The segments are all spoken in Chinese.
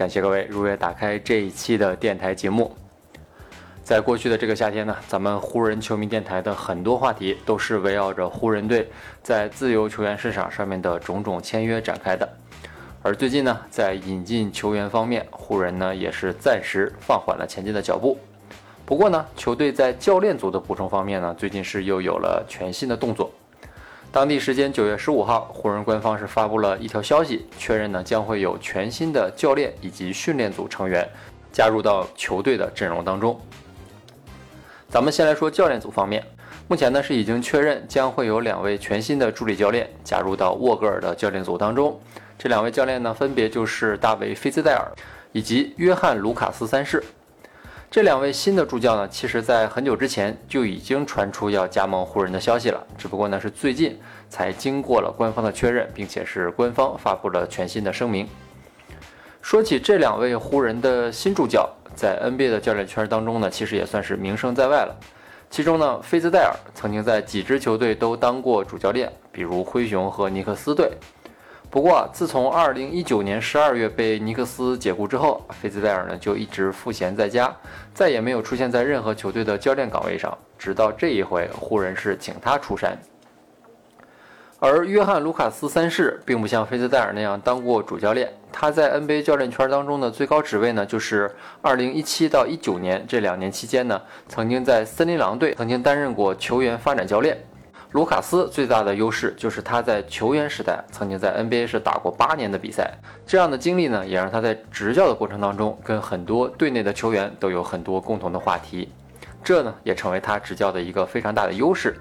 感谢各位如约打开这一期的电台节目。在过去的这个夏天呢，咱们湖人球迷电台的很多话题都是围绕着湖人队在自由球员市场上面的种种签约展开的。而最近呢，在引进球员方面，湖人呢也是暂时放缓了前进的脚步。不过呢，球队在教练组的补充方面呢，最近是又有了全新的动作。当地时间九月十五号，湖人官方是发布了一条消息，确认呢将会有全新的教练以及训练组成员加入到球队的阵容当中。咱们先来说教练组方面，目前呢是已经确认将会有两位全新的助理教练加入到沃格尔的教练组当中。这两位教练呢分别就是大卫·菲兹戴尔以及约翰·卢卡斯三世。这两位新的助教呢，其实在很久之前就已经传出要加盟湖人的消息了，只不过呢是最近才经过了官方的确认，并且是官方发布了全新的声明。说起这两位湖人的新助教，在 NBA 的教练圈当中呢，其实也算是名声在外了。其中呢，菲兹戴尔曾经在几支球队都当过主教练，比如灰熊和尼克斯队。不过，自从二零一九年十二月被尼克斯解雇之后，菲兹戴尔呢就一直赋闲在家，再也没有出现在任何球队的教练岗位上。直到这一回，湖人是请他出山。而约翰·卢卡斯三世并不像菲兹戴尔那样当过主教练，他在 NBA 教练圈当中的最高职位呢，就是二零一七到一九年这两年期间呢，曾经在森林狼队曾经担任过球员发展教练。卢卡斯最大的优势就是他在球员时代曾经在 NBA 是打过八年的比赛，这样的经历呢，也让他在执教的过程当中跟很多队内的球员都有很多共同的话题，这呢也成为他执教的一个非常大的优势。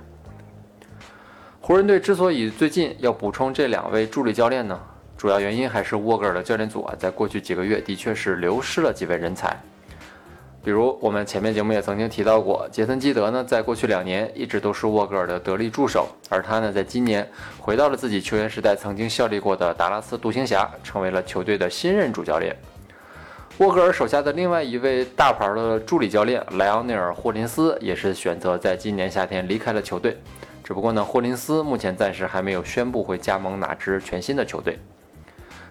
湖人队之所以最近要补充这两位助理教练呢，主要原因还是沃格尔的教练组啊，在过去几个月的确是流失了几位人才。比如我们前面节目也曾经提到过，杰森基德呢，在过去两年一直都是沃格尔的得力助手，而他呢，在今年回到了自己球员时代曾经效力过的达拉斯独行侠，成为了球队的新任主教练。沃格尔手下的另外一位大牌的助理教练莱昂内尔·霍林斯，也是选择在今年夏天离开了球队。只不过呢，霍林斯目前暂时还没有宣布会加盟哪支全新的球队。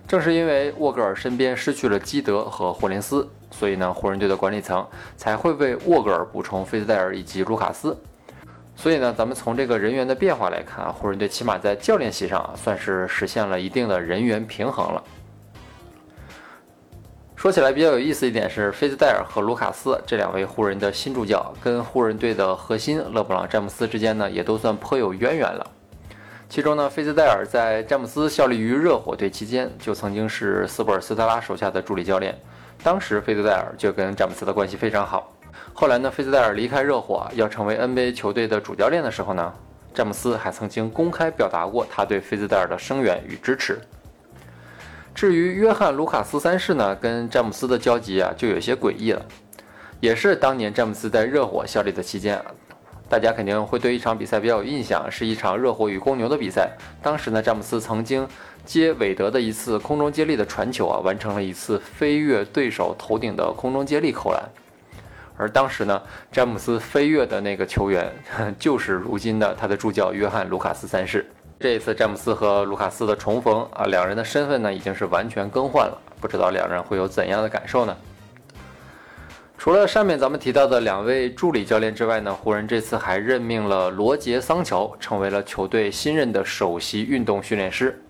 正是因为沃格尔身边失去了基德和霍林斯，所以呢，湖人队的管理层才会为沃格尔补充菲兹戴尔以及卢卡斯。所以呢，咱们从这个人员的变化来看啊，湖人队起码在教练席上算是实现了一定的人员平衡了。说起来比较有意思一点是，菲兹戴尔和卢卡斯这两位湖人的新助教，跟湖人队的核心勒布朗詹姆斯之间呢，也都算颇有渊源了。其中呢，菲兹戴尔在詹姆斯效力于热火队期间，就曾经是斯波尔斯特拉手下的助理教练。当时菲兹戴尔就跟詹姆斯的关系非常好。后来呢，菲兹戴尔离开热火，要成为 NBA 球队的主教练的时候呢，詹姆斯还曾经公开表达过他对菲兹戴尔的声援与支持。至于约翰·卢卡斯三世呢，跟詹姆斯的交集啊，就有些诡异了。也是当年詹姆斯在热火效力的期间。大家肯定会对一场比赛比较有印象，是一场热火与公牛的比赛。当时呢，詹姆斯曾经接韦德的一次空中接力的传球啊，完成了一次飞跃对手头顶的空中接力扣篮。而当时呢，詹姆斯飞跃的那个球员就是如今的他的助教约翰·卢卡斯三世。这一次詹姆斯和卢卡斯的重逢啊，两人的身份呢已经是完全更换了，不知道两人会有怎样的感受呢？除了上面咱们提到的两位助理教练之外呢，湖人这次还任命了罗杰·桑乔成为了球队新任的首席运动训练师。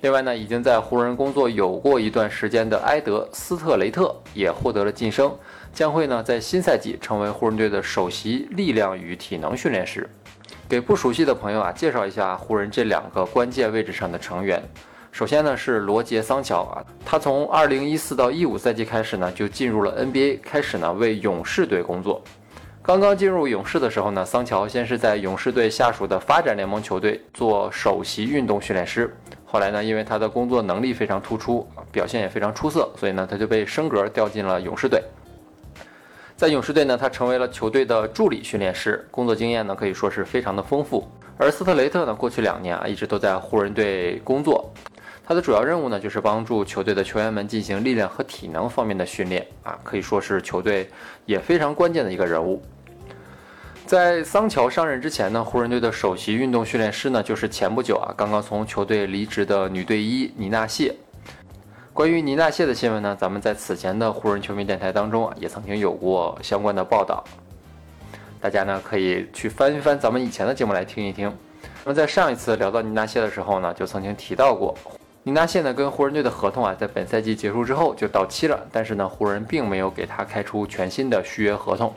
另外呢，已经在湖人工作有过一段时间的埃德·斯特雷特也获得了晋升，将会呢在新赛季成为湖人队的首席力量与体能训练师。给不熟悉的朋友啊，介绍一下湖人这两个关键位置上的成员。首先呢是罗杰·桑乔啊，他从二零一四到一五赛季开始呢就进入了 NBA，开始呢为勇士队工作。刚刚进入勇士的时候呢，桑乔先是在勇士队下属的发展联盟球队做首席运动训练师，后来呢，因为他的工作能力非常突出，表现也非常出色，所以呢，他就被升格调进了勇士队。在勇士队呢，他成为了球队的助理训练师，工作经验呢可以说是非常的丰富。而斯特雷特呢，过去两年啊一直都在湖人队工作，他的主要任务呢就是帮助球队的球员们进行力量和体能方面的训练啊，可以说是球队也非常关键的一个人物。在桑乔上任之前呢，湖人队的首席运动训练师呢就是前不久啊刚刚从球队离职的女队医尼娜谢。关于尼娜谢的新闻呢，咱们在此前的湖人球迷电台当中啊，也曾经有过相关的报道。大家呢可以去翻一翻咱们以前的节目来听一听。那么在上一次聊到尼娜谢的时候呢，就曾经提到过，尼纳谢呢跟湖人队的合同啊，在本赛季结束之后就到期了，但是呢，湖人并没有给他开出全新的续约合同。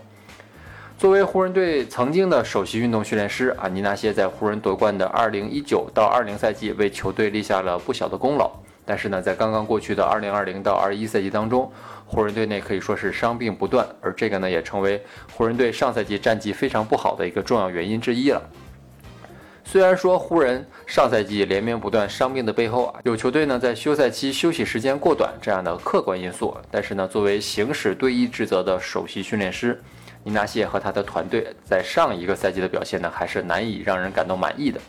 作为湖人队曾经的首席运动训练师啊，尼纳谢在湖人夺冠的2019到20赛季为球队立下了不小的功劳。但是呢，在刚刚过去的二零二零到二一赛季当中，湖人队内可以说是伤病不断，而这个呢，也成为湖人队上赛季战绩非常不好的一个重要原因之一了。虽然说湖人上赛季连绵不断伤病的背后啊，有球队呢在休赛期休息时间过短这样的客观因素，但是呢，作为行使队医职责的首席训练师，尼纳谢和他的团队在上一个赛季的表现呢，还是难以让人感到满意的，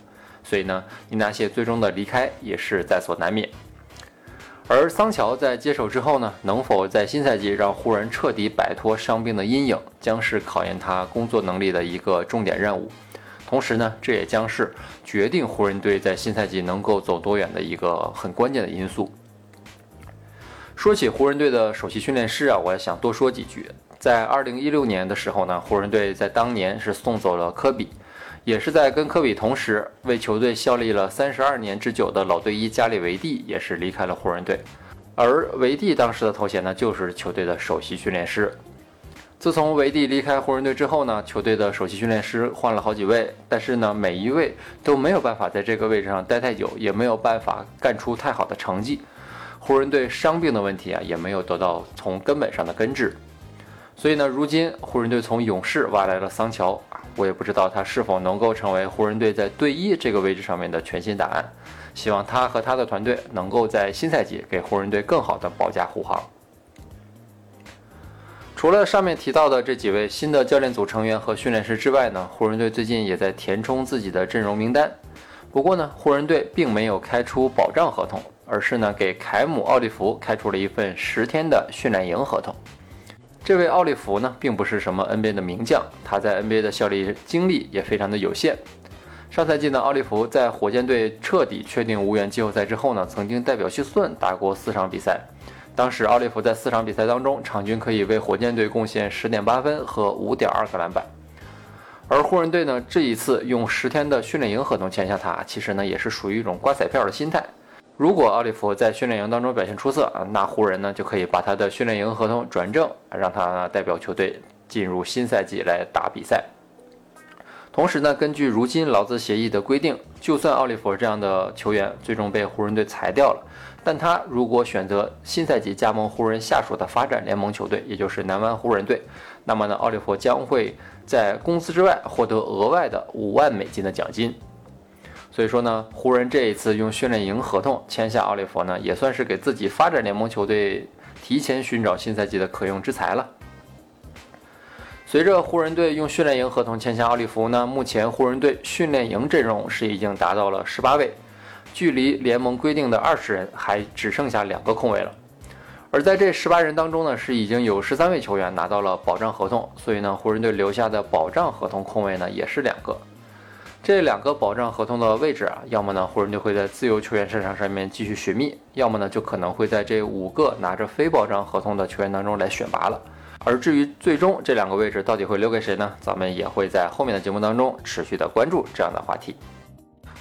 所以呢，尼纳谢最终的离开也是在所难免。而桑乔在接手之后呢，能否在新赛季让湖人彻底摆脱伤病的阴影，将是考验他工作能力的一个重点任务。同时呢，这也将是决定湖人队在新赛季能够走多远的一个很关键的因素。说起湖人队的首席训练师啊，我也想多说几句。在2016年的时候呢，湖人队在当年是送走了科比。也是在跟科比同时为球队效力了三十二年之久的老队医加里维蒂也是离开了湖人队，而维蒂当时的头衔呢就是球队的首席训练师。自从维蒂离开湖人队之后呢，球队的首席训练师换了好几位，但是呢每一位都没有办法在这个位置上待太久，也没有办法干出太好的成绩。湖人队伤病的问题啊也没有得到从根本上的根治。所以呢，如今湖人队从勇士挖来了桑乔，我也不知道他是否能够成为湖人队在队医这个位置上面的全新答案。希望他和他的团队能够在新赛季给湖人队更好的保驾护航。除了上面提到的这几位新的教练组成员和训练师之外呢，湖人队最近也在填充自己的阵容名单。不过呢，湖人队并没有开出保障合同，而是呢给凯姆·奥利弗开出了一份十天的训练营合同。这位奥利弗呢，并不是什么 NBA 的名将，他在 NBA 的效力经历也非常的有限。上赛季呢，奥利弗在火箭队彻底确定无缘季后赛之后呢，曾经代表休斯顿打过四场比赛。当时奥利弗在四场比赛当中，场均可以为火箭队贡献十点八分和五点二个篮板。而湖人队呢，这一次用十天的训练营合同签下他，其实呢，也是属于一种刮彩票的心态。如果奥利弗在训练营当中表现出色啊，那湖人呢就可以把他的训练营合同转正，让他代表球队进入新赛季来打比赛。同时呢，根据如今劳资协议的规定，就算奥利弗这样的球员最终被湖人队裁掉了，但他如果选择新赛季加盟湖人下属的发展联盟球队，也就是南湾湖人队，那么呢，奥利弗将会在工资之外获得额外的五万美金的奖金。所以说呢，湖人这一次用训练营合同签下奥利弗呢，也算是给自己发展联盟球队提前寻找新赛季的可用之才了。随着湖人队用训练营合同签下奥利弗呢，目前湖人队训练营阵容是已经达到了十八位，距离联盟规定的二十人还只剩下两个空位了。而在这十八人当中呢，是已经有十三位球员拿到了保障合同，所以呢，湖人队留下的保障合同空位呢也是两个。这两个保障合同的位置啊，要么呢湖人队会在自由球员市场上面继续寻觅，要么呢就可能会在这五个拿着非保障合同的球员当中来选拔了。而至于最终这两个位置到底会留给谁呢？咱们也会在后面的节目当中持续的关注这样的话题。